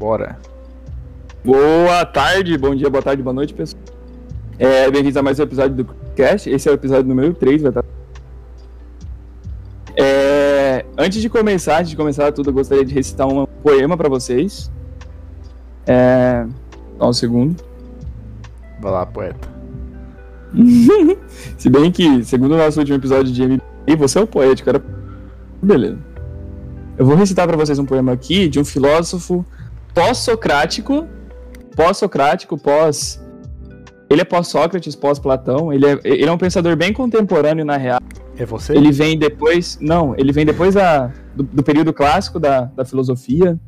Bora. Boa tarde, bom dia, boa tarde, boa noite, pessoal. É, Bem-vindos a mais um episódio do Cast. Esse é o episódio número 3, vai estar. É, antes de começar, antes de começar tudo, eu gostaria de recitar um poema para vocês. É, um segundo. Vai lá, poeta. Se bem que, segundo o nosso último episódio de MBA, você é o poético, era. Beleza. Eu vou recitar para vocês um poema aqui de um filósofo pós-socrático. Pós-socrático, pós. Ele é pós-Sócrates, pós-Platão. Ele é, ele é um pensador bem contemporâneo, na real. É você? Ele vem depois. Não, ele vem depois da, do, do período clássico da, da filosofia.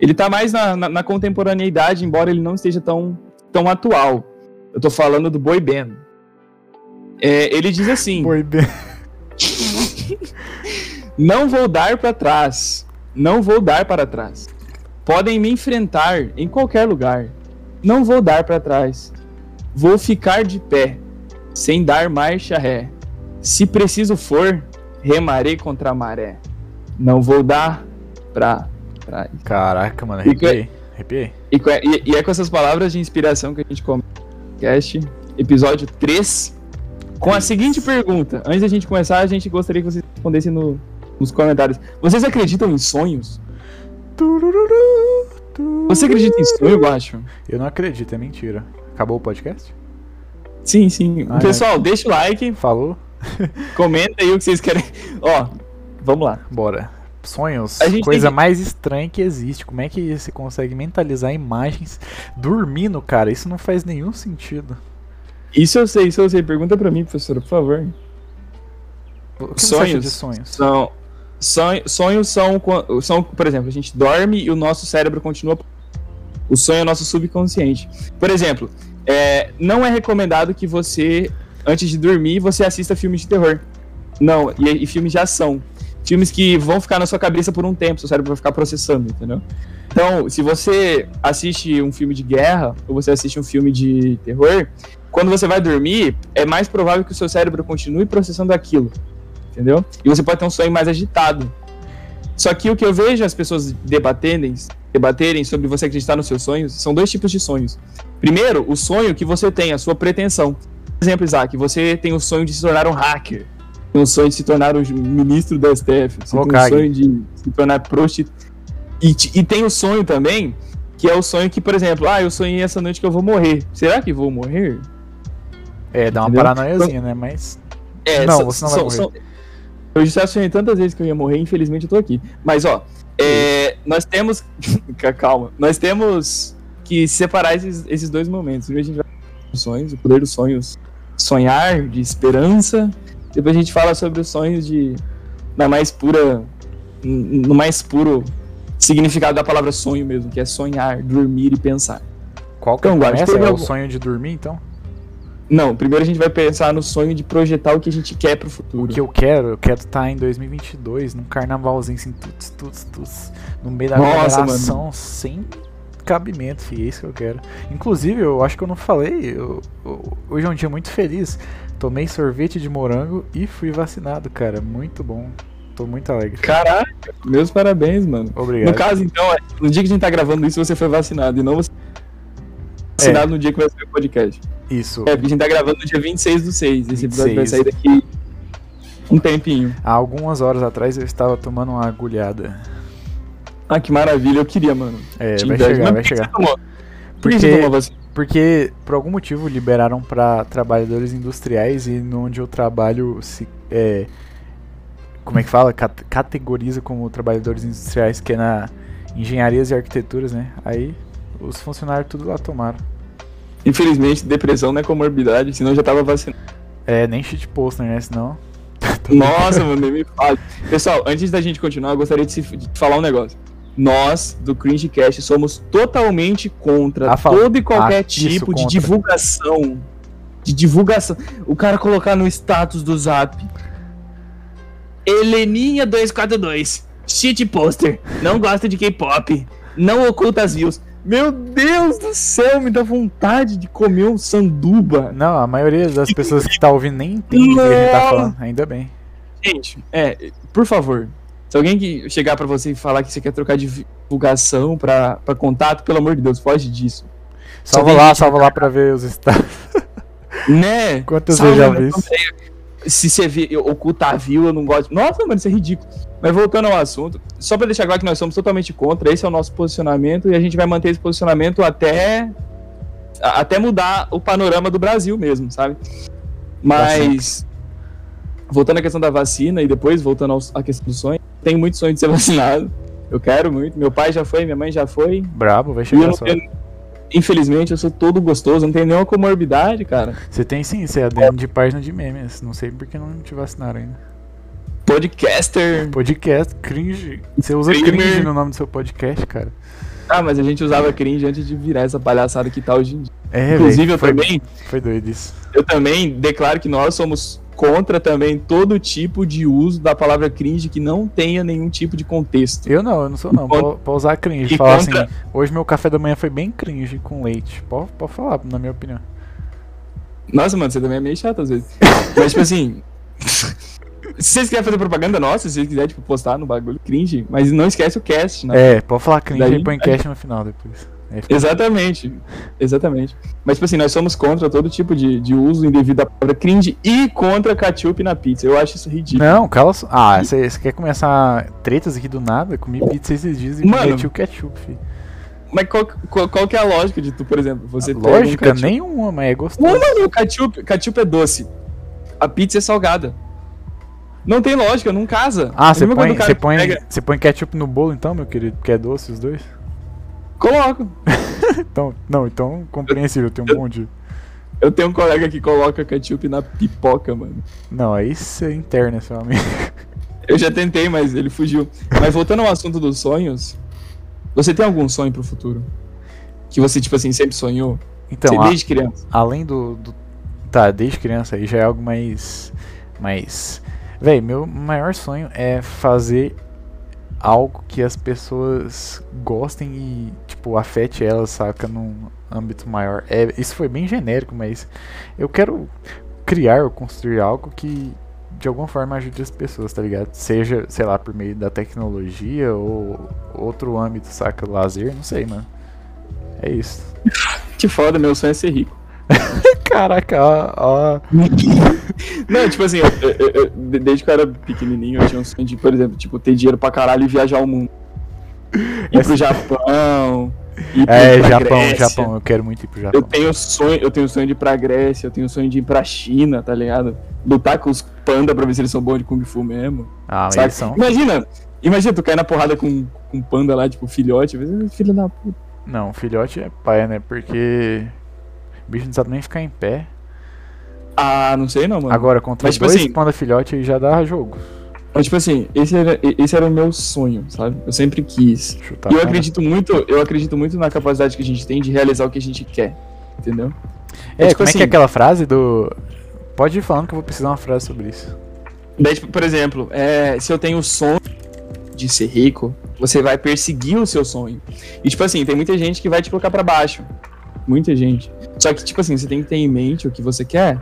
Ele tá mais na, na, na contemporaneidade, embora ele não esteja tão, tão atual. Eu tô falando do Boy Ben. É, ele diz assim: Foi bem. Não vou dar para trás. Não vou dar para trás. Podem me enfrentar em qualquer lugar. Não vou dar para trás. Vou ficar de pé, sem dar marcha ré. Se preciso for, remarei contra a maré. Não vou dar pra trás. Caraca, mano, arrepiei. Arrepiei. E, e- e é com essas palavras de inspiração que a gente começa o podcast, episódio 3, com a seguinte pergunta. Antes da gente começar, a gente gostaria que vocês respondessem no- nos comentários. Vocês acreditam em sonhos? Você acredita em sonho, Guacho? Eu não acredito, é mentira. Acabou o podcast? Sim, sim. Ah, Pessoal, deixa o like, Falou? comenta aí o que vocês querem. Ó, vamos lá. Bora. Sonhos, coisa que- mais estranha que existe. Como é que você consegue mentalizar imagens dormindo, cara? Isso não faz nenhum sentido. Isso eu sei, isso eu sei. Pergunta pra mim, professora, por favor. O que Sonhos. de sonhos? São, sonho- sonhos são, são, por exemplo, a gente dorme e o nosso cérebro continua. O sonho é o nosso subconsciente. Por exemplo, é, não é recomendado que você, antes de dormir, você assista filmes de terror. Não, e, e filmes de ação. Filmes que vão ficar na sua cabeça por um tempo, seu cérebro vai ficar processando, entendeu? Então, se você assiste um filme de guerra ou você assiste um filme de terror, quando você vai dormir, é mais provável que o seu cérebro continue processando aquilo entendeu? E você pode ter um sonho mais agitado. Só que o que eu vejo as pessoas debaterem, debaterem sobre você acreditar nos seus sonhos, são dois tipos de sonhos. Primeiro, o sonho que você tem, a sua pretensão. Por exemplo, Isaac, você tem o sonho de se tornar um hacker, tem o sonho de se tornar um ministro da STF, você tem o sonho de se tornar prostituta. E, e tem o sonho também, que é o sonho que, por exemplo, ah, eu sonhei essa noite que eu vou morrer. Será que vou morrer? É, dá uma Entendeu? paranoiazinha, né? Mas. É, Não, são- você não vai são- morrer. são- Eu já sonhei tantas vezes que eu ia morrer, infelizmente eu tô aqui. Mas, ó, é, nós temos. Calma. Nós temos que separar esses, esses dois momentos. Primeiro a gente vai falar dos sonhos, o poder dos sonhos sonhar, de esperança. Depois a gente fala sobre os sonhos de. Na mais pura. No mais puro significado da palavra sonho mesmo, que é sonhar, dormir e pensar. Qual que é Então, teve É o sonho de dormir, então? Não, primeiro a gente vai pensar no sonho de projetar o que a gente quer pro futuro. O que eu quero, eu quero estar em 2022, num carnavalzinho assim, tuts, tuts, tuts, no meio da aglomeração, sem cabimento, fi, é isso que eu quero. Inclusive, eu acho que eu não falei, eu- eu- hoje é um dia muito feliz. Tomei sorvete de morango e fui vacinado, cara, muito bom. Tô muito alegre. Caraca, meus parabéns, mano. Obrigado. No caso, então, é, no dia que a gente tá gravando isso, você foi vacinado e não você vacinado no dia que vai sair o podcast. Isso. É, porque a gente tá gravando no dia 26 do 6. Esse episódio vai 26. sair daqui um tempinho. Há algumas horas atrás eu estava tomando uma agulhada. Ah, que maravilha, eu queria, mano. É, Te vai chegar, Mas vai que chegar. Por que Porque- você tomou vacina? Porque por algum motivo liberaram para trabalhadores industriais e onde eu trabalho se é, como é que fala Cat- categoriza como trabalhadores industriais que é na engenharias e arquiteturas, né? Aí os funcionários tudo lá tomaram. Infelizmente, depressão não é comorbidade, senão eu já tava vacinado. É nem shit poster, né? Senão Nossa, mano, nem me fale. Pessoal, antes da gente continuar, eu gostaria de, se- de falar um negócio. Nós, do Cringecast, somos totalmente contra Ah, todo e qualquer Ah, isso, tipo de contra. divulgação. De divulgação. O cara colocar no status do zap. Heleninha 242. Shit poster. Não gosta de K-pop. Não oculta as views. Meu Deus do céu, me dá vontade de comer um sanduba. não, a maioria das pessoas que tá ouvindo nem entende o que a gente tá falando. Ainda bem. Gente, é, por favor, Se alguém que chegar pra você e falar que você quer trocar de divulgação pra, pra contato, pelo amor de Deus, foge disso. Salva lá, salva lá pra ver os estados. Né? Quantas vezes já vi. Se você vê, eu- ocultar view, eu não gosto. Nossa, mano, isso é ridículo. Mas voltando ao assunto, só pra deixar claro que nós somos totalmente contra, esse é o nosso posicionamento e a gente vai manter esse posicionamento até a- até mudar o panorama do Brasil mesmo, sabe? Mas voltando à questão da vacina e depois voltando à questão do sonho, tenho muito sonho de ser vacinado. Eu quero muito. Meu pai já foi, minha mãe já foi. Brabo, vai eu chegar só. tenho- infelizmente, eu sou todo gostoso, não tenho nenhuma comorbidade, cara. Você tem sim, você é ADM de página de memes. Não sei porque não te vacinaram ainda. Podcaster. Podcast, cringe. Você usa Streamer. cringe no nome do seu podcast, cara. Ah, mas a gente usava cringe antes de virar essa palhaçada que tá hoje em dia. É, Inclusive, eu foi, também, Foi doido isso. eu também declaro que nós somos contra também todo tipo de uso da palavra cringe que não tenha nenhum tipo de contexto. Eu não, eu não sou não. contra- Pode, usar cringe. e Falar contra- assim, hoje meu café da manhã foi bem cringe com leite. Pode, pode falar, na minha opinião. Nossa, mano, você também é meio chato às vezes. Mas, tipo assim. se vocês quiserem fazer propaganda nossa, se vocês quiserem, tipo, postar no bagulho cringe, mas não esquece o cast, né? É, pode falar cringe Daí- e põe cash no final depois. Fica- Exatamente. Exatamente. Mas, tipo assim, nós somos contra todo tipo de, de uso indevido da palavra cringe e contra ketchup na pizza. Eu acho isso ridículo. Não, cala. Ah, você quer começar tretas aqui do nada? Comi pizza esses dias e Mano, meti o ketchup, filho. Mas qual, qual, qual que é a lógica de tu, por exemplo, você um Lógica, ketchup- nenhuma, mas é Não, gostoso. mano, o ketchup, ketchup é doce. A pizza é salgada. Não tem lógica, não casa. Ah, É você põe, põe, pega- você põe ketchup no bolo então, meu querido? Porque é doce os dois? Coloco. Então, não, então compreensível, tem um monte. Eu tenho um colega que coloca ketchup na pipoca, mano. Não, aí você interna, seu amigo. Eu já tentei, mas ele fugiu. Mas voltando ao assunto dos sonhos, você tem algum sonho pro futuro? Que você, tipo assim, sempre sonhou? Então, a- desde criança. além do, do- Tá, desde criança aí já é algo mais. Mais. Véi, meu maior sonho é fazer algo que as pessoas gostem e, tipo, afete elas, saca? Num âmbito maior. É, isso foi bem genérico, mas eu quero criar ou construir algo que de alguma forma ajude as pessoas, tá ligado? Seja, sei lá, por meio da tecnologia ou outro âmbito, saca? Lazer, não sei, mano. É isso. Que foda, meu sonho é ser rico. Caraca, ó, ó. Não, tipo assim, eu- eu- eu- de- desde que eu era pequenininho, eu tinha um sonho de, por exemplo, tipo, ter dinheiro pra caralho e viajar o mundo. Ir pro Japão. Ir pro- É, Japão, Grécia. Japão, eu quero muito ir pro Japão. Eu tenho sonho, eu tenho sonho de ir pra Grécia, eu tenho sonho de ir pra China, tá ligado? Lutar com os panda pra ver se eles são bons de Kung Fu mesmo. Ah, mas eles são. Imagina, imagina tu cair na porrada com com um panda lá, tipo, filhote, filho da puta. Não, filhote é pai, né? Porque. O bicho não sabe nem ficar em pé. Ah, não sei não, mano. Agora, contra Mas, tipo dois assim- panda filhote aí já dá jogo. Mas, tipo assim, esse era, esse era o meu sonho, sabe? Eu sempre quis. Chutar E eu acredito muito, eu acredito muito na capacidade que a gente tem de realizar o que a gente quer. Entendeu? É, tipo como é que assim- é aquela frase do. Pode ir falando que eu vou precisar de uma frase sobre isso. Daí, tipo, por exemplo, é, se eu tenho o sonho de ser rico, você vai perseguir o seu sonho. E, tipo assim, tem muita gente que vai te colocar pra baixo. Muita gente. Só que, tipo assim, você tem que ter em mente o que você quer.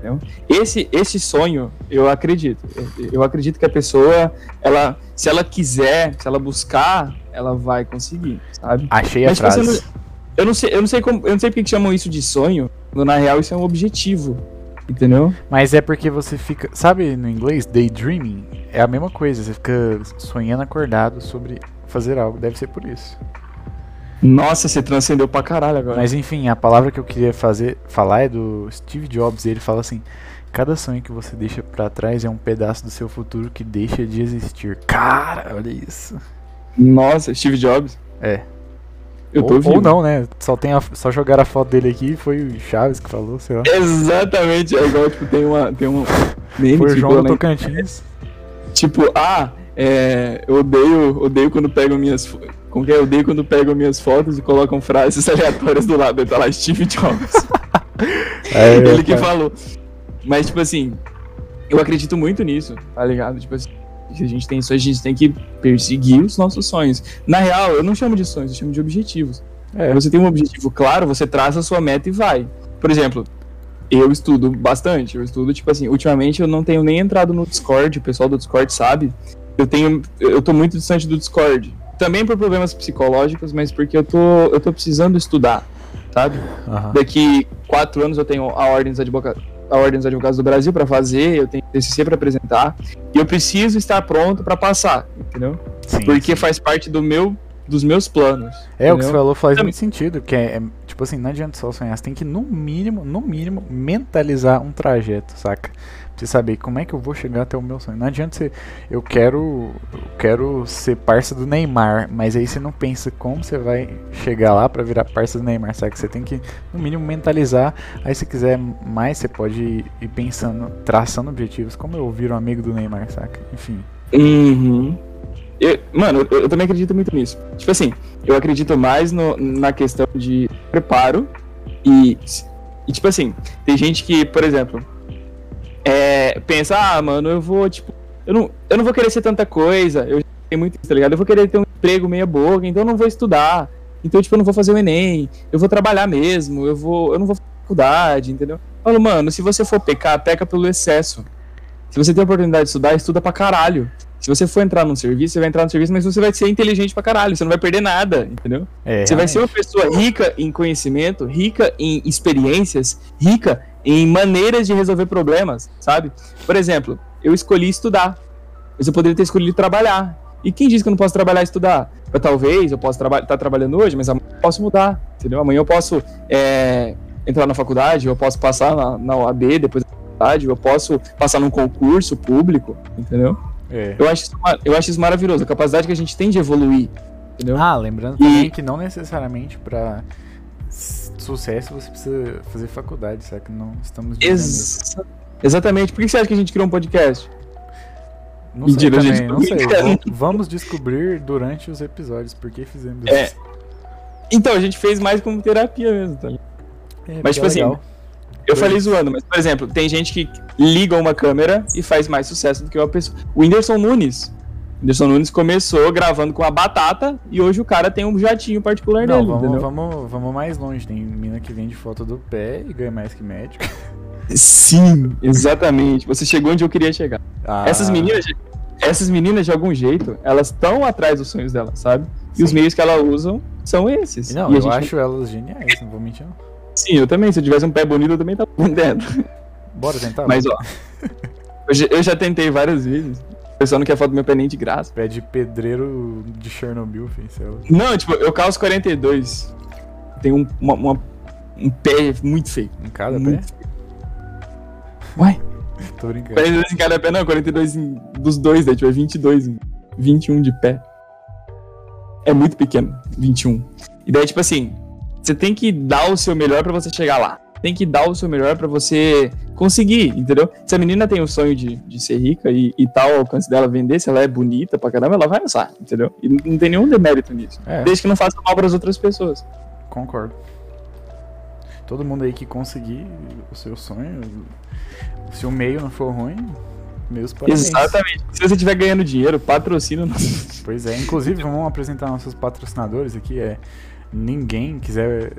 Entendeu? Esse, esse sonho, eu acredito. Eu, acredito que a pessoa, ela, se ela quiser, se ela buscar, ela vai conseguir, sabe? Achei a Mas, você frase. Eu não sei, eu não sei como, eu não sei porque que chamam isso de sonho, quando na real isso é um objetivo. Entendeu? Mas é porque você fica. Sabe no inglês? Daydreaming? É a mesma coisa. Você fica sonhando acordado sobre fazer algo. Deve ser por isso. Nossa, você transcendeu pra caralho agora. Mas enfim, a palavra que eu queria fazer, falar é do Steve Jobs. e Ele fala assim: Cada sonho que você deixa pra trás é um pedaço do seu futuro que deixa de existir. Cara, olha isso. Nossa, Steve Jobs. É. Eu tô ou, vivo. ou não, né? Só, tem a, só jogaram a foto dele aqui e foi o Chaves que falou, sei lá. Exatamente, é igual, tipo, tem uma. Tem um meme Foi o tipo, João do né? Tocantins. tipo, ah, é, eu odeio, odeio quando pegam minhas. Fo- Como que é? Eu odeio quando pegam minhas fotos e colocam frases aleatórias do lado. Aí tá lá Steve Jobs. É, Ele que falou. Mas, tipo assim, eu acredito muito nisso, tá ligado? Tipo assim, se a gente tem sonhos, a gente tem que perseguir os nossos sonhos. Na real, eu não chamo de sonhos, eu chamo de objetivos. É. Você tem um objetivo claro, você traça a sua meta e vai. Por exemplo, eu estudo bastante. Eu estudo, tipo assim, ultimamente eu não tenho nem entrado no Discord, o pessoal do Discord sabe. eu tenho. Eu tô muito distante do Discord. Também por problemas psicológicos, mas porque eu tô, eu tô precisando estudar, sabe? Aham. Daqui quatro anos eu tenho a Ordem dos Advogados, a Ordem dos Advogados do Brasil para fazer, eu tenho TCC para apresentar, e eu preciso estar pronto para passar, entendeu? Sim, Porque sim. faz parte do meu, dos meus planos. É, o que você entendeu? falou faz Também- muito sentido, que é, é, tipo assim, não adianta só sonhar, você tem que no mínimo, no mínimo, mentalizar um trajeto, saca? Você saber como é que eu vou chegar até o meu sonho. Não adianta você, eu quero, eu quero ser parça do Neymar, mas aí você não pensa como você vai chegar lá pra virar parça do Neymar, saca? Você tem que, no mínimo, mentalizar, aí se quiser mais, você pode ir pensando, traçando objetivos, como eu viro um amigo do Neymar, saca? Enfim. Uhum. Eu- mano, eu, eu também acredito muito nisso. Tipo assim, eu acredito mais no- na questão de preparo e, e, tipo assim, tem gente que, por exemplo, é, pensa, ah, mano, eu vou, tipo, eu não, eu não vou querer ser tanta coisa, eu tenho muito isso, tá ligado? Eu vou querer ter um emprego meia boca, então eu não vou estudar. Então, tipo, eu não vou fazer o Enem, eu vou trabalhar mesmo, eu vou, eu não vou fazer faculdade, entendeu? Eu Falo, mano, se você for pecar, peca pelo excesso. Se você tem a oportunidade de estudar, estuda pra caralho. Se você for entrar num serviço, você vai entrar no serviço, mas você vai ser inteligente pra caralho, você não vai perder nada, entendeu? É, Você vai ser uma realmente. pessoa rica em conhecimento, rica em experiências, rica em maneiras de resolver problemas, sabe? Por exemplo, eu escolhi estudar, mas eu poderia ter escolhido trabalhar. E quem diz que eu não posso trabalhar e estudar? Eu, talvez eu possa estar trabalhando hoje, mas amanhã eu posso mudar, entendeu? Amanhã eu posso é, entrar na faculdade, eu posso passar na, na OAB depois da faculdade, eu posso passar num concurso público, entendeu? É. Eu acho, isso, eu acho isso maravilhoso, a capacidade que a gente tem de evoluir, entendeu? Ah, lembrando E- também que não necessariamente pra s- sucesso você precisa fazer faculdade, sabe? Que não estamos. Exa- Exatamente. Por que você acha que a gente criou um podcast? Não Mentira, sei gente, também, tô não sei. Vamos descobrir durante os episódios por que fizemos É, isso. Então, a gente fez mais como terapia mesmo, tá? É, mas, tipo é assim, legal. Eu Foi. falei zoando, mas, por exemplo, tem gente que liga uma câmera e faz mais sucesso do que uma pessoa. O Whindersson Nunes. O Whindersson Nunes começou gravando com a batata e hoje o cara tem um jatinho particular Não, dele, vamos, entendeu? vamos, vamos mais longe. Tem mina que vende foto do pé e ganha mais que médico. Sim, exatamente. Você chegou onde eu queria chegar. Ah, Essas meninas, de- essas meninas, de algum jeito, elas estão atrás dos sonhos delas, sabe? E os meios que elas usam são esses. Não, e eu gente- acho elas geniais, não vou mentir não. Sim, eu também. Se eu tivesse um pé bonito, eu também tava vendendo. Bora tentar? Mas, ó, eu já, eu já tentei várias vezes. Pessoal não quer foto do meu pé nem de graça. Pé de pedreiro de Chernobyl, filho. sei lá. Não, tipo, eu calço 42. Tem um, uma- uma- um pé muito feio. Em cada pé? Muito feio. Ué? Tô brincando. 42 em cada pé, não, 42 em, dos dois, daí tipo, é 22, em- 21 de pé. É muito pequeno, 21. E daí, tipo assim, você tem que dar o seu melhor pra você chegar lá. Tem que dar o seu melhor pra você conseguir, entendeu? Se a menina tem o sonho de, de ser rica e, e tal, o alcance dela vender, se ela é bonita pra caramba, ela vai lançar, entendeu? E não, tem nenhum demérito nisso. É. Desde que não faça mal pras outras pessoas. Concordo. Todo mundo aí que conseguir o seu sonho, se o meio não for ruim, meus parabéns. Exatamente. Se você estiver ganhando dinheiro, patrocina o nosso. Pois é, inclusive vamos apresentar nossos patrocinadores aqui. É ninguém quiser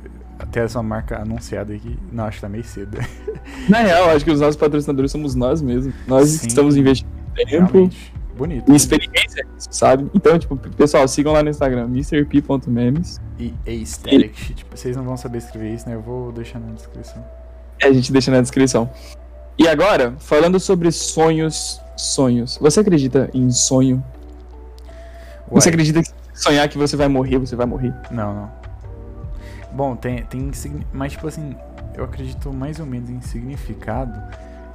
ter essa marca anunciada aqui, não acho que tá meio cedo. Na real, acho que os nossos patrocinadores somos nós mesmos. Nós Sim. estamos investindo tempo Realmente. Bonito. e experiência, sabe? Então, tipo, pessoal, sigam lá no Instagram, mrp.memes. E aesthetic. Tipo, vocês não vão saber escrever isso, né? Eu vou deixar na descrição. É, A gente deixa na descrição. E agora, falando sobre sonhos, sonhos. Você acredita em sonho? Você Uai, acredita que sonhar que você vai morrer, você vai morrer? Não, não. Bom, tem, tem. Mas, tipo assim, eu acredito mais ou menos em significado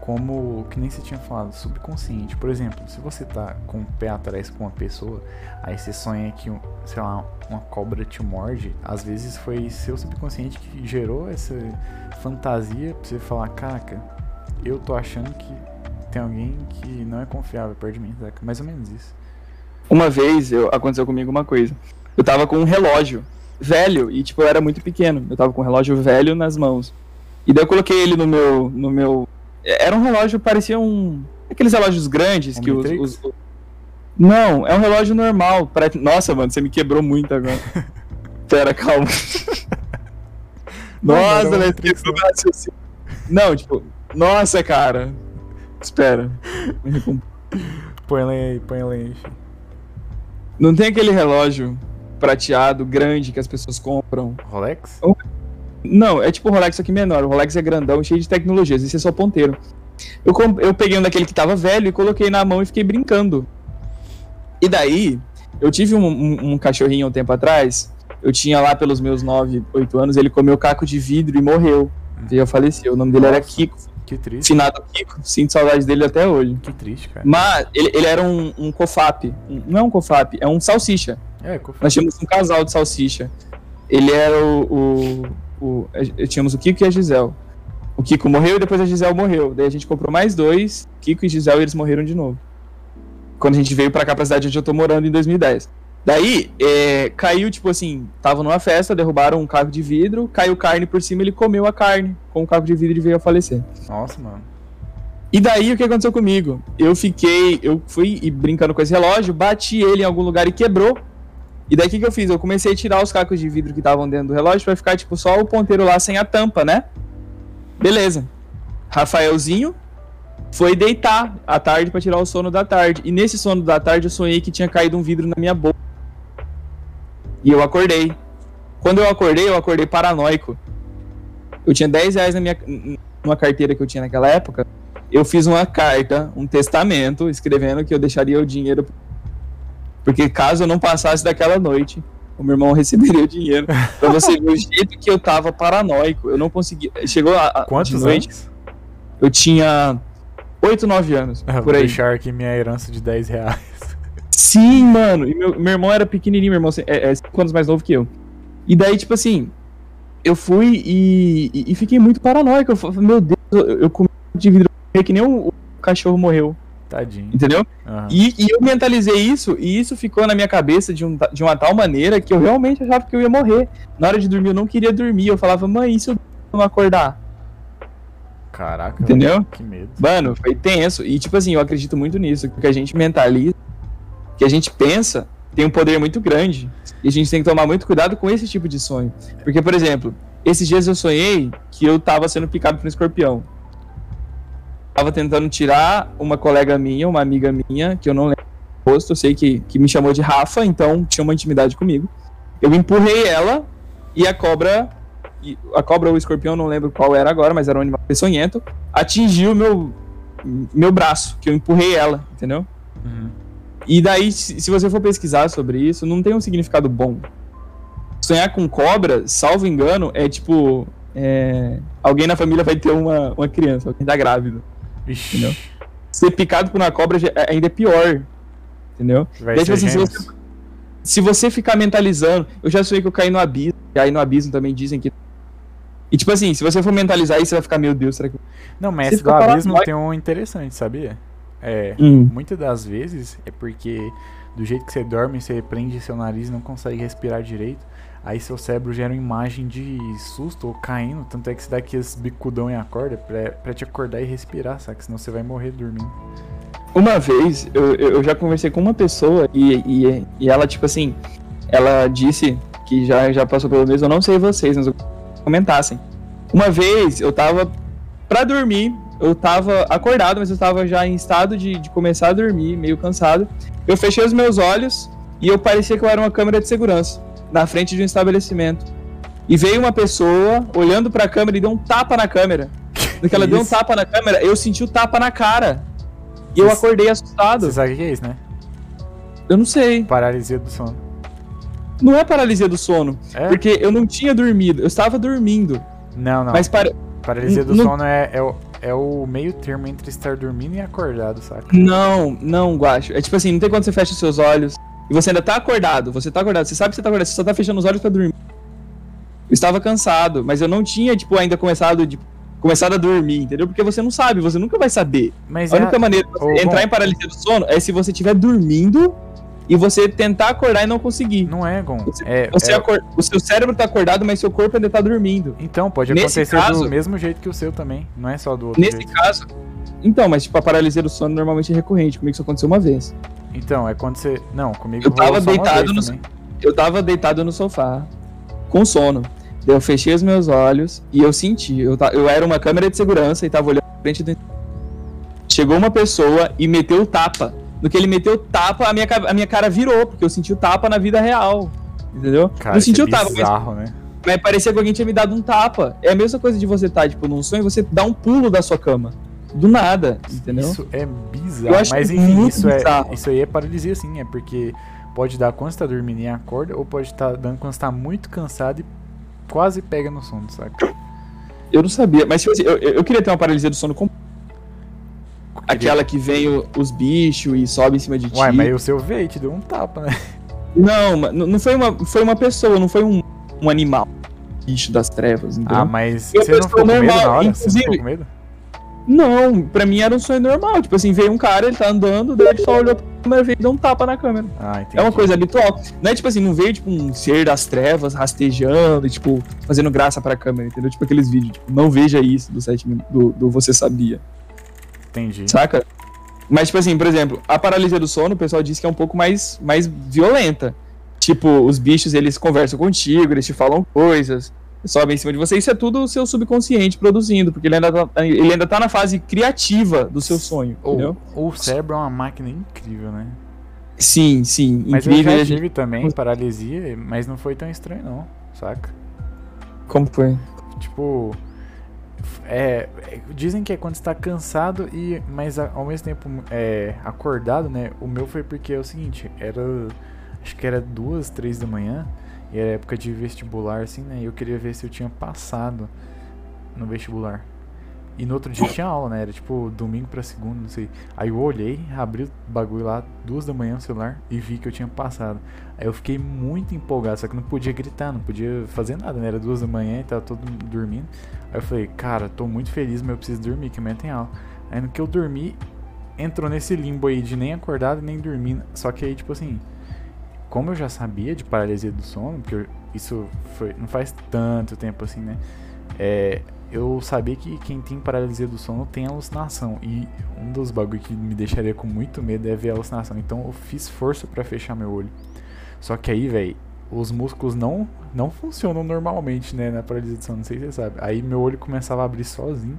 como, que nem você tinha falado, subconsciente. Por exemplo, se você tá com o pé atrás com uma pessoa, aí você sonha que, sei lá, uma cobra te morde, às vezes foi seu subconsciente que gerou essa fantasia pra você falar, caraca, eu tô achando que tem alguém que não é confiável perto de mim? Mais ou menos isso. Uma vez eu, aconteceu comigo uma coisa. Eu tava com um relógio velho e, tipo, eu era muito pequeno. Eu tava com um relógio velho nas mãos. E daí eu coloquei ele no meu. no meu. Era um relógio, parecia um. Aqueles relógios grandes que os, os- Não, é um relógio normal. Pare- Nossa, mano, você me quebrou muito agora. Pera, calma. Não, não Nossa, quebrou meu raciocínio. Não, tipo, nossa, cara. Espera. Põe ela aí, põe ela aí. Não tem aquele relógio prateado, grande, que as pessoas compram. Rolex? Não, é tipo o Rolex aqui menor. O Rolex é grandão, cheio de tecnologias. Esse é só ponteiro. Eu, eu peguei um daquele que tava velho e coloquei na mão e fiquei brincando. E daí, eu tive um, um- um cachorrinho um tempo atrás. Eu tinha lá pelos meus 9, 8 anos. Ele comeu caco de vidro e morreu. E eu faleceu. O nome dele era Nossa. Kiko. Que triste. Finado Kiko. Sinto saudade dele até hoje. Que triste, cara. Mas ele, ele era um, um cofap. Um- não é um cofap, é um salsicha. É? Nós tínhamos um casal de salsicha. Ele era o. o, o eh, tínhamos o Kiko e a Gisele. O Kiko morreu e depois a Gisele morreu. Daí a gente comprou mais dois, Kiko e Gisele, e eles morreram de novo. Quando a gente veio pra cá, pra cidade onde eu tô morando, em 2010. Daí, eh, caiu, tipo assim, tava numa festa, derrubaram um caco de vidro, caiu carne por cima, ele comeu a carne com o caco de vidro e veio a falecer. Nossa, mano. E daí o que aconteceu comigo? Eu fiquei, eu fui brincando com esse relógio, bati ele em algum lugar e quebrou. E daí o que, que eu fiz? Eu comecei a tirar os cacos de vidro que estavam dentro do relógio pra ficar tipo só o ponteiro lá sem a tampa, né? Beleza. Rafaelzinho foi deitar à tarde pra tirar o sono da tarde. E nesse sono da tarde eu sonhei que tinha caído um vidro na minha boca. E eu acordei. Quando eu acordei, eu acordei paranoico. Eu tinha 10 reais na minha numa carteira que eu tinha naquela época eu fiz uma carta, um testamento, escrevendo que eu deixaria o dinheiro. Porque caso eu não passasse daquela noite, o meu irmão receberia o dinheiro. Pra você ver o jeito que eu tava paranoico. Eu não conseguia. Chegou a, Quantos de noite, anos? eu tinha 8, 9 anos. Ah, por Vou aí. deixar aqui minha herança de 10 reais. Sim, mano. E meu, meu irmão era pequenininho, meu irmão é 5 anos mais novo que eu. E daí, tipo assim, eu fui e, e, e fiquei muito paranoico. Eu falei, meu Deus, eu, eu comi de vidro que nem o, o cachorro morreu, Tadinho. entendeu? Aham. E, e eu mentalizei isso, e isso ficou na minha cabeça de, um, de uma tal maneira que eu realmente achava que eu ia morrer. Na hora de dormir, eu não queria dormir. Eu falava, mãe, e se eu não acordar? Caraca. Entendeu? Que medo. Mano, foi tenso. E, tipo assim, eu acredito muito nisso. Que a gente mentaliza, que a gente pensa, tem um poder muito grande. E a gente tem que tomar muito cuidado com esse tipo de sonho. Porque, por exemplo, esses dias eu sonhei que eu tava sendo picado por um escorpião. Tava tentando tirar uma colega minha, uma amiga minha, que eu não lembro o rosto, eu sei que, que me chamou de Rafa, então tinha uma intimidade comigo. Eu empurrei ela e a cobra. A cobra ou o escorpião, não lembro qual era agora, mas era um animal peçonhento, atingiu meu, meu braço, que eu empurrei ela, entendeu? Uhum. E daí, se se você for pesquisar sobre isso, não tem um significado bom. Sonhar com cobra, salvo engano, é tipo. é, alguém na família vai ter uma, uma criança, alguém tá grávido. Ixi. Entendeu? Ser picado por uma cobra é- ainda é pior. Entendeu? Vai Daí, ser assim, se você, se você ficar mentalizando, eu já sonhei que eu caí no abismo, e aí no abismo também dizem que. E tipo assim, se você for mentalizar isso, você vai ficar, meu Deus, será que. Não, mas esse do abismo paranoico. tem um interessante, sabia? É, Hum. muitas das vezes é porque do jeito que você dorme, você prende seu nariz e não consegue respirar direito. Aí seu cérebro gera uma imagem de susto ou caindo, tanto é que você dá aqueles bicudão e acorda pra, pra te acordar e respirar, sabe? Senão você vai morrer dormindo. Uma vez, eu, eu já conversei com uma pessoa e, e, e ela, tipo assim, ela disse que já, já passou pelo mesmo, eu não sei vocês, mas comentassem. Uma vez eu tava pra dormir, eu tava acordado, mas eu tava já em estado de, de começar a dormir, meio cansado. Eu fechei os meus olhos e eu parecia que eu era uma câmera de segurança na frente de um estabelecimento. E veio uma pessoa olhando pra câmera e deu um tapa na câmera. No que ela deu um tapa na câmera, eu senti o tapa na cara. E eu Isso. acordei assustado. Você sabe o que é isso, né? Eu não sei. Paralisia do sono. Não é paralisia do sono. É? Porque eu não tinha dormido. Eu estava dormindo. Não, não. Mas para... Paralisia do não- sono é, é, o, é o meio termo entre estar dormindo e acordado, saca? Não, não, Guacho. É tipo assim, não tem quando você fecha os seus olhos e você ainda tá acordado. Você tá acordado. Você sabe que você tá acordado. Você só tá fechando os olhos pra dormir. Eu estava cansado, mas eu não tinha, tipo, ainda começado, de, começado a dormir, entendeu? Porque você não sabe, você nunca vai saber. Mas A é, única maneira de entrar bom. em paralisia do sono é se você estiver dormindo e você tentar acordar e não conseguir. não é, Gon. Você- É, Você é- O seu cérebro tá acordado, mas seu corpo ainda tá dormindo. Então, pode Nesse acontecer caso- do mesmo jeito que o seu também. Não é só do outro Nesse jeito. caso. Então, mas tipo, a paralisia do sono normalmente é recorrente. Comigo isso aconteceu uma vez. Então, é quando você. Não, comigo Eu tava só deitado no- também. Eu tava deitado no sofá, com sono. Eu fechei os meus olhos e eu senti. Eu, ta- eu era uma câmera de segurança e tava olhando pra frente do. Chegou uma pessoa e meteu o tapa No que ele meteu tapa, a minha, a minha cara virou, porque eu senti o tapa na vida real. Entendeu? Cara, não isso senti é o tapa, mas, bizarro, né? mas parecia que alguém tinha me dado um tapa. É a mesma coisa de você estar, tipo, num sonho, você dá um pulo da sua cama. Do nada, entendeu? Isso é bizarro. Eu acho Mas enfim, isso, é, isso aí é paralisia sim, é porque pode dar quando você tá dormindo e acorda, ou pode estar dando quando você tá muito cansado e quase pega no sono, saca? Eu não sabia, mas tipo assim, eu, eu queria ter uma paralisia do sono com. Aquela que vem o- os bichos e sobe em cima de ti. Uai, mas o seu veio, te deu um tapa, né? Não, mas não foi uma, foi uma pessoa, não foi um, um animal. Bicho das trevas, entendeu? Ah, mas Eu você não ficou com medo na hora? Você não inclusive- ficou com medo? Não, pra mim era um sonho normal. Tipo assim, veio um cara, ele tá andando, daí ele só olhou pra câmera, veio e deu um tapa na câmera. Ah, entendi. É uma coisa habitual. Não é tipo assim, não veio tipo um ser das trevas rastejando e tipo, fazendo graça pra câmera, entendeu? Tipo aqueles vídeos, tipo, não veja isso do, sete, min- do, do Você Sabia, Entendi. saca? Mas, tipo assim, por exemplo, a paralisia do sono, o pessoal diz que é um pouco mais, mais violenta. Tipo, os bichos, eles conversam contigo, eles te falam coisas, sobem em cima de você. Isso é tudo o seu subconsciente produzindo, porque ele ainda tá, ele ainda tá na fase criativa do seu sonho, entendeu? O, o cérebro é uma máquina incrível, né? Sim, sim, Mas incrível. eu já gente- tive também paralisia, mas não foi tão estranho não, saca? Como foi? Tipo, é, dizem que é quando você tá cansado e mas ao mesmo tempo é, acordado, né? O meu foi porque é o seguinte, era acho que era duas, três da manhã era época de vestibular assim, né? E eu queria ver se eu tinha passado no vestibular. E no outro dia tinha aula, né? Era tipo domingo pra segunda, não sei. Aí eu olhei, abri o bagulho lá, duas da manhã no celular e vi que eu tinha passado. Aí eu fiquei muito empolgado, só que não podia gritar, não podia fazer nada, né? Era duas da manhã e tava todo dormindo. Aí eu falei, cara, tô muito feliz, mas eu preciso dormir, que amanhã tem aula. Aí no que eu dormi, entrou nesse limbo aí de nem acordado nem dormindo. Só que aí, tipo assim, como eu já sabia de paralisia do sono, porque eu- isso foi, não faz tanto tempo assim, né? É, eu sabia que quem tem paralisia do sono tem alucinação. E um dos bagulho que me deixaria com muito medo é ver a alucinação. Então eu fiz força pra fechar meu olho. Só que aí, velho, os músculos não não funcionam normalmente, né, na paralisia do sono, não sei se você sabe. Aí meu olho começava a abrir sozinho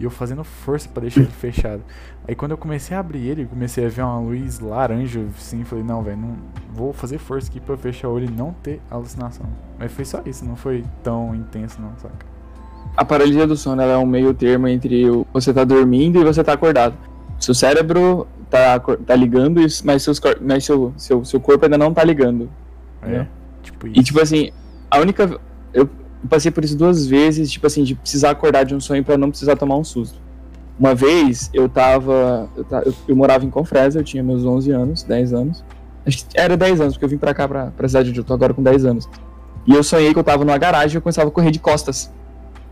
e eu fazendo força pra deixar ele fechado. Aí quando eu comecei a abrir ele, eu comecei a ver uma luz laranja, assim, falei, não, velho, não vou fazer força aqui pra fechar o olho e não ter alucinação. Mas foi só isso, não foi tão intenso não, saca? A paralisia do sono ela é um meio termo entre o, você tá dormindo e você tá acordado. Seu cérebro tá, tá ligando, mas, seus, mas seu, seu, seu corpo ainda não tá ligando. É, É. tipo isso. E tipo assim, a única. Eu passei por isso duas vezes, tipo assim, de precisar acordar de um sonho pra não precisar tomar um susto. Uma vez eu tava. Eu, eu- eu morava em Confresa, eu tinha meus 11 anos, 10 anos. Acho que era 10 anos, porque eu vim pra cá, pra, pra cidade onde eu tô agora com 10 anos. E eu sonhei que eu tava numa garagem e eu começava a correr de costas.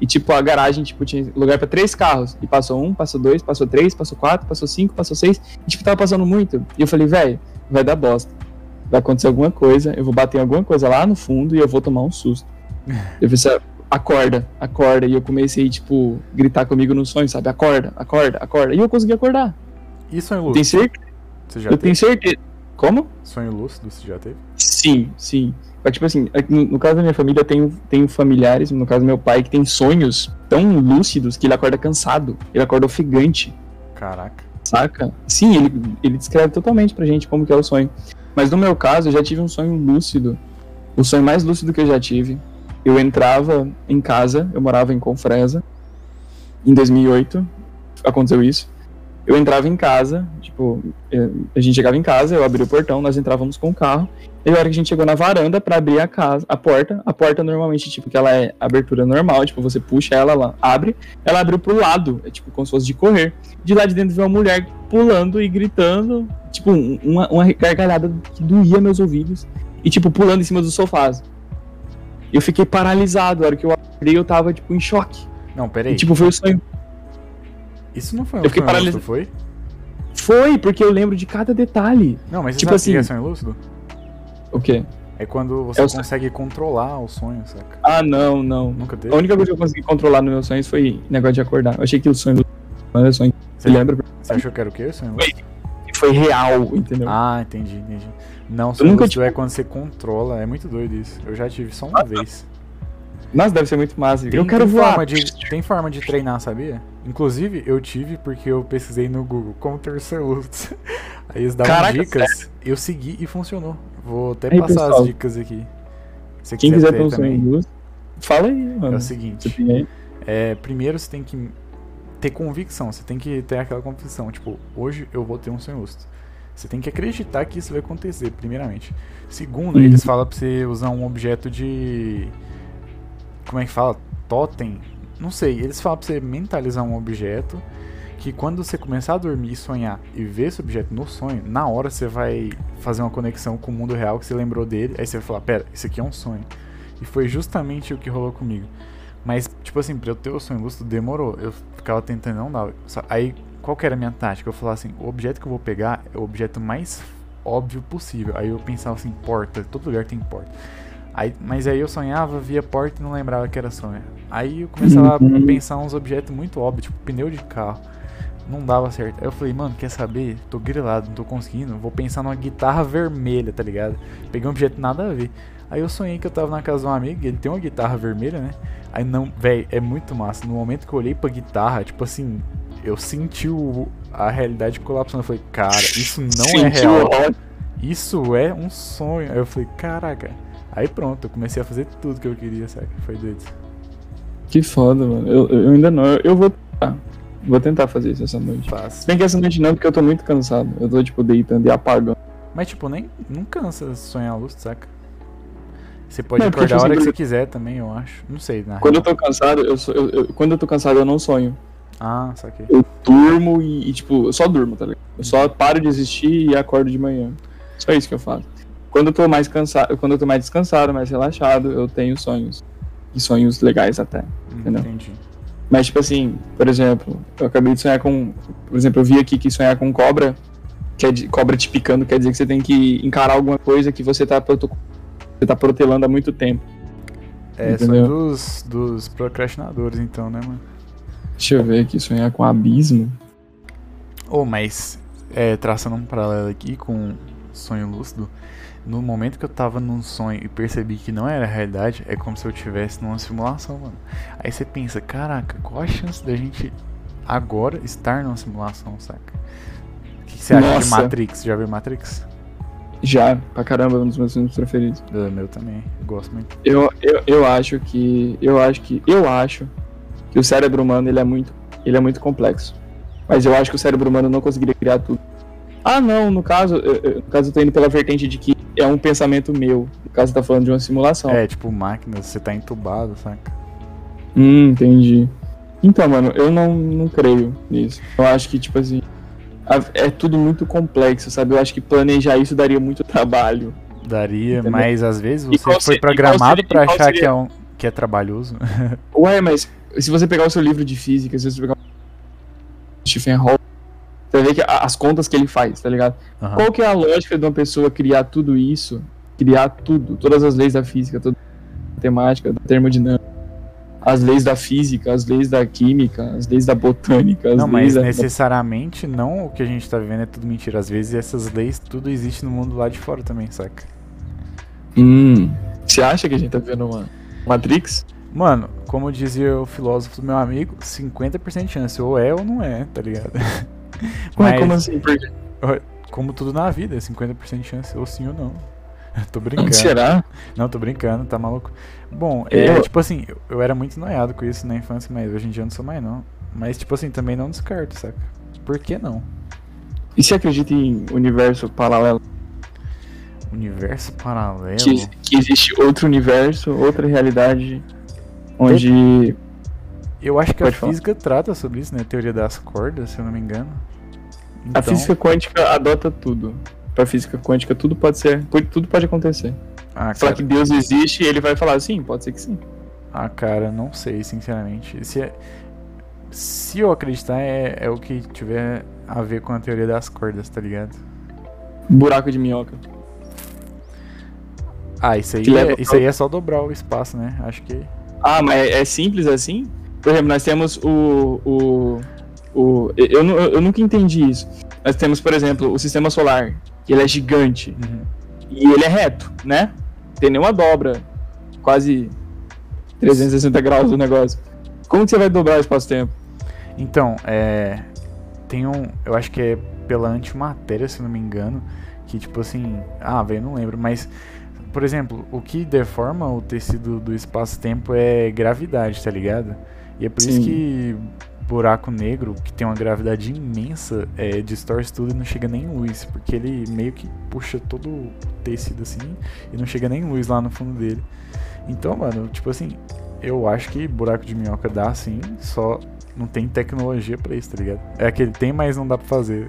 E tipo, a garagem, tipo, tinha lugar pra três carros. E passou um, passou dois, passou três, passou quatro, passou cinco, passou seis. E tipo, tava passando muito. E eu falei, velho, vai dar bosta. Vai acontecer alguma coisa, eu vou bater em alguma coisa lá no fundo e eu vou tomar um susto. Eu pensei, acorda, acorda. E eu comecei, tipo, gritar comigo no sonho, sabe? Acorda, acorda, acorda. E eu consegui acordar. E sonho lúcido? certeza. Você já Eu teve? tenho certeza. Como? Sonho lúcido você já teve? Sim, sim. Mas, tipo assim, no, no caso da minha família, eu tenho, tenho familiares, no caso do meu pai, que tem sonhos tão lúcidos que ele acorda cansado. Ele acorda ofegante, Caraca. saca? Sim, ele, ele descreve totalmente pra gente como que é o sonho. Mas no meu caso, eu já tive um sonho lúcido. O sonho mais lúcido que eu já tive. Eu entrava em casa, eu morava em Confresa. Em 2008, aconteceu isso. Eu entrava em casa, tipo, eh, a gente chegava em casa, eu abria o portão, nós entrávamos com o carro. E a hora que a gente chegou na varanda pra abrir a casa, a porta, a porta normalmente, tipo, que ela é abertura normal, tipo, você puxa ela, ela abre, ela abriu pro lado, é tipo como se fosse de correr. De lá de dentro veio uma mulher pulando e gritando, tipo, um- uma, uma gargalhada que doía meus ouvidos, e tipo, pulando em cima dos sofás. Eu fiquei paralisado, a hora que eu acordei eu tava, tipo, em choque. Não, peraí. E, tipo, foi o sonho. Isso não foi um eu fiquei sonho lúcido, foi? Foi, porque eu lembro de cada detalhe. Não, mas Tipo é assim- sonho lúcido? O quê? É quando você É o sonho. consegue controlar o sonho, saca? Ah, não, não. Nunca A teve? única coisa que eu consegui controlar nos meus sonhos foi negócio de acordar. Eu achei que o sonho não era sonho. Você Você, lembra? você achou que era o quê? Sonho lúcido? Foi real, entendeu? Ah, entendi, entendi. Não, sonho nunca lúcido é quando você controla. É muito doido isso. Eu já tive só uma vez. Nossa, deve ser muito massa. Tem, eu quero tem voar. Forma de, tem forma de treinar, sabia? Inclusive, eu tive porque eu pesquisei no Google como ter lúcido. Aí eles davam Caraca, dicas, eu segui e funcionou. Vou até Aí, passar pessoal, as dicas aqui. Se Quem quiser ter lúcido, fala aí, mano. É o seguinte. É, primeiro você tem que ter convicção, você tem que ter aquela convicção, tipo, hoje eu vou ter um sonho lúcido. Você tem que acreditar que isso vai acontecer, primeiramente. Segundo, Uhum. eles falam pra você usar um objeto de. Como é que fala? Totem? Não sei, eles falam pra você mentalizar um objeto que quando você começar a dormir e sonhar e ver esse objeto no sonho, na hora você vai fazer uma conexão com o mundo real que você lembrou dele, aí você vai falar, pera, isso aqui é um sonho. E foi justamente o que rolou comigo. Mas, tipo assim, pra eu ter o sonho lúcido demorou. Eu ficava tentando não dar. Aí, qual que era a minha tática? Eu falava assim, o objeto que eu vou pegar é o objeto mais óbvio possível. Aí eu pensava assim, porta, todo lugar tem porta. Aí, mas aí eu sonhava, via porta e não lembrava que era sonho. Aí eu começava Uhum. a pensar uns objetos muito óbvios, tipo pneu de carro. Não dava certo. Aí eu falei, mano, quer saber? Tô grilado, não tô conseguindo. Vou pensar numa guitarra vermelha, tá ligado? Peguei um objeto nada a ver. Aí eu sonhei que eu tava na casa de um amigo, e ele tem uma guitarra vermelha, né? Aí não, véi, é muito massa. No momento que eu olhei pra guitarra, tipo assim, eu senti o, a realidade colapsando. Eu falei, cara, isso não é Sentiu real. o ódio. Isso é um sonho. Aí eu falei, caraca. Aí pronto, eu comecei a fazer tudo que eu queria, sabe? Foi doido. Que foda, mano. Eu, eu ainda não. Eu, eu vou tentar. Vou tentar fazer isso essa noite. Se Fácil. bem que essa noite não, porque eu tô muito cansado. Eu tô, tipo, deitando e apagando. Mas tipo, nem não cansa sonhar luz, saca? Você pode Não, acordar a hora que você quiser também, eu acho. Não sei, na Quando eu real. tô cansado, eu, sou- eu- eu- quando eu tô cansado, eu não sonho. Ah, saquei. Eu durmo e, e, tipo, eu só durmo, tá ligado? Eu só paro de existir e acordo de manhã. Só isso que eu faço. Quando eu tô mais cansado, quando eu tô mais descansado, mais relaxado, eu tenho sonhos. E sonhos legais até. Hum, Entendeu? Entendi. Mas, tipo assim, por exemplo, eu acabei de sonhar com. Por exemplo, eu vi aqui que sonhar com cobra, que é de, cobra te picando, quer dizer que você tem que encarar alguma coisa que você tá, proto- você tá protelando há muito tempo. É, Entendeu? são dos, dos procrastinadores, então, né, mano? Deixa eu ver aqui, sonhar com abismo. Ô, mas, é, traçando um paralelo aqui com sonho lúcido, no momento que eu tava num sonho e percebi que não era realidade, é como se eu estivesse numa simulação, mano. Aí você pensa, caraca, qual a chance da gente agora estar numa simulação, saca? O que, que você acha de. Matrix? Já viu Matrix? Já, pra caramba, um dos meus filmes preferidos. É, meu também, eu gosto muito. Eu, eu, eu acho que. Eu acho que. Eu acho que o cérebro humano ele é muito. Ele é muito complexo. Mas eu acho que o cérebro humano não conseguiria criar tudo. Ah, não, no caso, eu, no caso eu tô indo pela vertente de que é um pensamento meu. No caso, tá falando de uma simulação. É, tipo máquinas, você tá entubado, saca? Hum, entendi. Então, mano, eu não, não creio nisso. Eu acho que, tipo assim, é tudo muito complexo, sabe? Eu acho que planejar isso daria muito trabalho. Daria, Entendeu? mas às vezes você foi programado seria- qual achar que é, um, que é trabalhoso. Ué, mas se você pegar o seu livro de física, se você pegar o Stephen Hawking, você vai ver que as contas que ele faz, tá ligado? Aham. Qual que é a lógica de uma pessoa criar tudo isso, criar tudo, todas as leis da física, toda a matemática, da termodinâmica, as leis da física, as leis da química, as leis da botânica, as Não, leis mas da... necessariamente não o que a gente tá vivendo é tudo mentira. Às vezes essas leis, tudo existe no mundo lá de fora também, saca? Hum, você acha que a gente tá vendo uma Matrix? Mano, como dizia o filósofo do meu amigo, 50% de chance, ou é ou não é, tá ligado? Ué, Mas, como assim? Como tudo na vida, é 50% de chance, ou sim ou não. tô brincando. Será? Não, tô brincando, tá maluco? Bom, é, Eu- tipo assim, eu, eu era muito noiado com isso na infância, mas hoje em dia eu não sou mais não. Mas, tipo assim, também não descarto, saca? Por que não? E você acredita em universo paralelo? Universo paralelo? que, que existe outro universo, outra realidade, onde. Eu acho que Pode a falar. física trata sobre isso, né? Teoria das cordas, se eu não me engano. A Então, física quântica adota tudo. Pra física quântica, tudo pode ser. Tudo pode acontecer. Ah, Falar que Deus existe, ele vai falar sim, pode ser que sim. ah, cara, não sei, sinceramente. Se, é- se eu acreditar, é, é o que tiver a ver com a teoria das cordas, tá ligado? Buraco de minhoca. Ah, isso aí, é, isso aí é só dobrar o espaço, né? Acho que. Ah, mas é, é simples assim? Por exemplo, nós temos o. o, o eu, eu, eu nunca entendi isso. Nós temos, por exemplo, o sistema solar, que ele é gigante. Uhum. E ele é reto, né? Tem nenhuma dobra. Quase 360 graus do negócio. Como que você vai dobrar o espaço-tempo? Então, é. Tem um. Eu acho que é pela antimatéria, se não me engano. Que tipo assim. Ah, velho, não lembro. Mas, por exemplo, o que deforma o tecido do espaço-tempo é gravidade, tá ligado? E é por Sim. isso que buraco negro, que tem uma gravidade imensa, é, distorce tudo e não chega nem luz. Porque ele meio que puxa todo o tecido assim e não chega nem luz lá no fundo dele. Então, mano, tipo assim, eu acho que buraco de minhoca dá assim, só não tem tecnologia pra isso, tá ligado? É aquele tem, mas não dá pra fazer.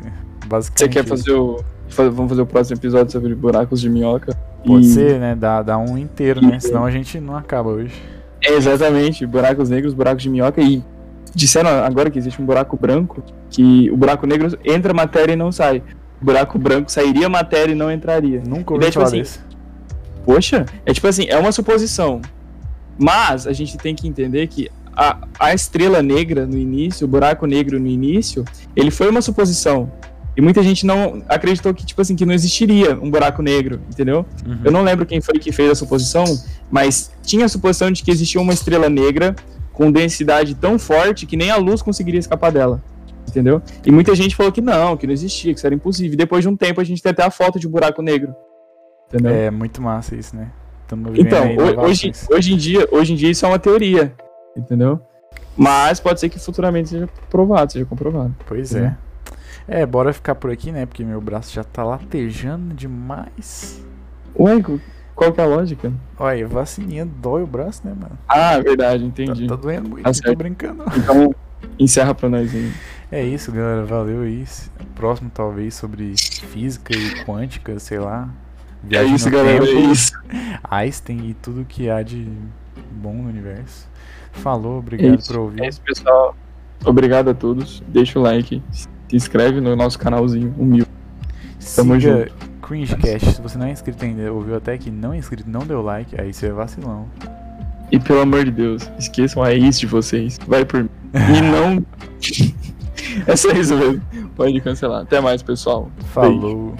Você Basicamente. quer isso. fazer o. Vamos fazer o próximo episódio sobre buracos de minhoca. Pode E- ser, né? Dá, dá um inteiro, né? Senão a gente não acaba hoje. É, exatamente, buracos negros, buracos de minhoca e disseram agora que existe um buraco branco, que o buraco negro entra matéria e não sai. O buraco branco sairia matéria e não entraria. Nunca ouvi daí, tipo falar assim, desse. Poxa, é tipo assim, é uma suposição. Mas a gente tem que entender que a, a estrela negra no início, o buraco negro no início, ele foi uma suposição. E muita gente não acreditou que, tipo assim, que não existiria um buraco negro, entendeu? Uhum. Eu não lembro quem foi que fez a suposição, mas tinha a suposição de que existia uma estrela negra com densidade tão forte que nem a luz conseguiria escapar dela. Entendeu? E muita gente falou que não, que não existia, que isso era impossível. E depois de um tempo a gente tem até a foto de um buraco negro. Entendeu? É muito massa isso, né? Então, hoje, hoje, em dia, hoje em dia isso é uma teoria. Entendeu? Mas pode ser que futuramente seja provado, seja comprovado. Pois entendeu? é. É, bora ficar por aqui, né? Porque meu braço já tá latejando demais. Ué, qual que é a lógica? Olha, vacininha dói o braço, né, mano? Ah, verdade, Tá, entendi. tá doendo muito, Tá tô brincando. Então, encerra pra nós aí. É isso, galera. Valeu aí. Próximo, talvez, sobre física e quântica, sei lá. É isso, galera. É tempo, isso. Einstein e tudo que há de bom no universo. Falou, obrigado isso, por ouvir. É isso, pessoal. Obrigado a todos. Deixa o like. Se inscreve no nosso canalzinho humilde. Tamo Siga junto. Cringecast. Se você não é inscrito ainda, ouviu até aqui, não é inscrito, não deu like, aí você é vacilão. E pelo amor de Deus, esqueçam a raiz de vocês. Vai por mim. E não. é só isso mesmo. Pode cancelar. Até mais, pessoal. Beijo. Falou.